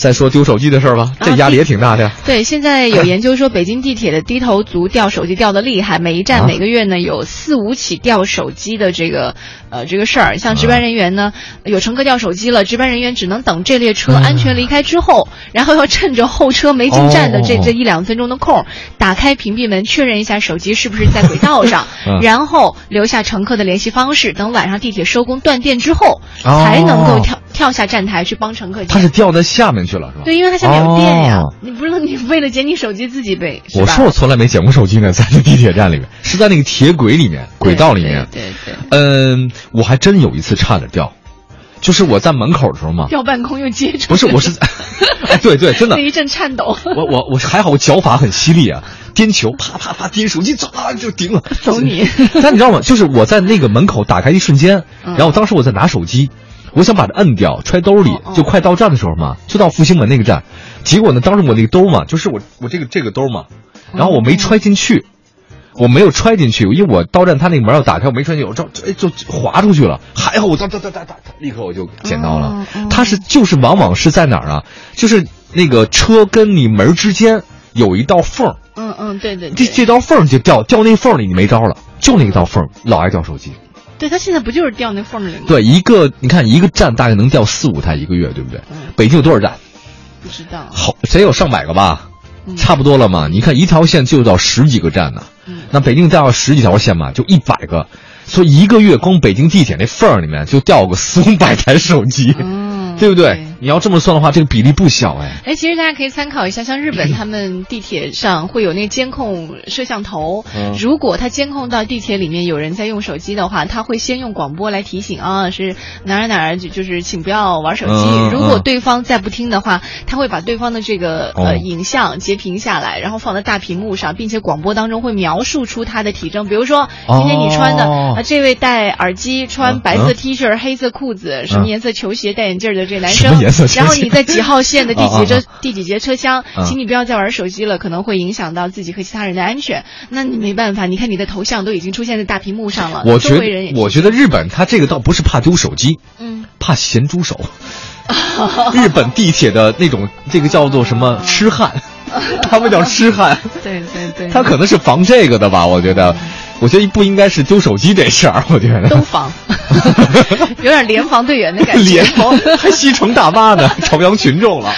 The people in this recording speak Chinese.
再说丢手机的事儿吧，这压力也挺大的呀。对，现在有研究说，北京地铁的低头族掉手机掉的厉害，每一站每个月呢有四五起掉手机的这个呃这个事儿。像值班人员呢，有乘客掉手机了，值班人员只能等这列车安全离开之后，然后要趁着候车没进站的这这一两分钟的空，打开屏蔽门确认一下手机是不是在轨道上，然后留下乘客的联系方式，等晚上地铁收工断电之后，才能够跳跳下站台去帮乘客。他是掉在下面去了，是吧？对，因为它下面有电呀。你不是你为了捡你手机自己背？我说我从来没捡过手机呢，在那地铁站里面，是在那个铁轨里面、轨道里面。对对。嗯，我还真有一次差点掉，就是我在门口的时候嘛，掉半空又接住。不是，我是，哎，对对，真的。那一阵颤抖。我我我还好，我脚法很犀利啊，颠球，啪啪啪颠手机，唰就顶了。走你。但你知道吗？就是我在那个门口打开一瞬间，然后当时我在拿手机。我想把它摁掉，揣兜里，就快到站的时候嘛，就到复兴门那个站，结果呢，当时我那个兜嘛，就是我我这个这个兜嘛，然后我没揣进去，我没有揣进去，因为我到站他那个门要打开，我没揣进去，我这哎就滑出去了，还好我哒哒哒哒哒，立刻我就捡到了。它是就是往往是在哪儿啊？就是那个车跟你门之间有一道缝嗯嗯，对对，这这道缝就掉掉那缝里，你没招了，就那一道缝老爱掉手机。对他现在不就是掉那缝里吗？对，一个你看一个站大概能掉四五台一个月，对不对？北京有多少站？不知道。好，谁有上百个吧？差不多了嘛？你看一条线就到十几个站呢。那北京再要十几条线嘛，就一百个，所以一个月光北京地铁那缝里面就掉个四五百台手机。对不对？你要这么算的话，这个比例不小哎。哎，其实大家可以参考一下，像日本他们地铁上会有那监控摄像头，嗯。如果他监控到地铁里面有人在用手机的话，他会先用广播来提醒啊，是哪儿哪儿就就是请不要玩手机。如果对方再不听的话，他会把对方的这个呃影像截屏下来，然后放在大屏幕上，并且广播当中会描述出他的体征，比如说今天你穿的啊，这位戴耳机，穿白色 T 恤、黑色裤子，什么颜色球鞋，戴眼镜的。这男生，然后你在几号 线的第几车第几节车厢，请你不要再玩手机了，可能会影响到自己和其他人的安全。那你没办法，你看你的头像都已经出现在大屏幕上了。我觉得，我觉得日本他这个倒不是怕丢手机，嗯，怕咸猪手。日本地铁的那种，这个叫做什么痴汉，他们叫痴汉。对对对，他可能是防这个的吧？我觉得。我觉得不应该是丢手机这事儿，我觉得都防，有点联防队员的感觉，联防还西城大妈呢，朝阳群众了。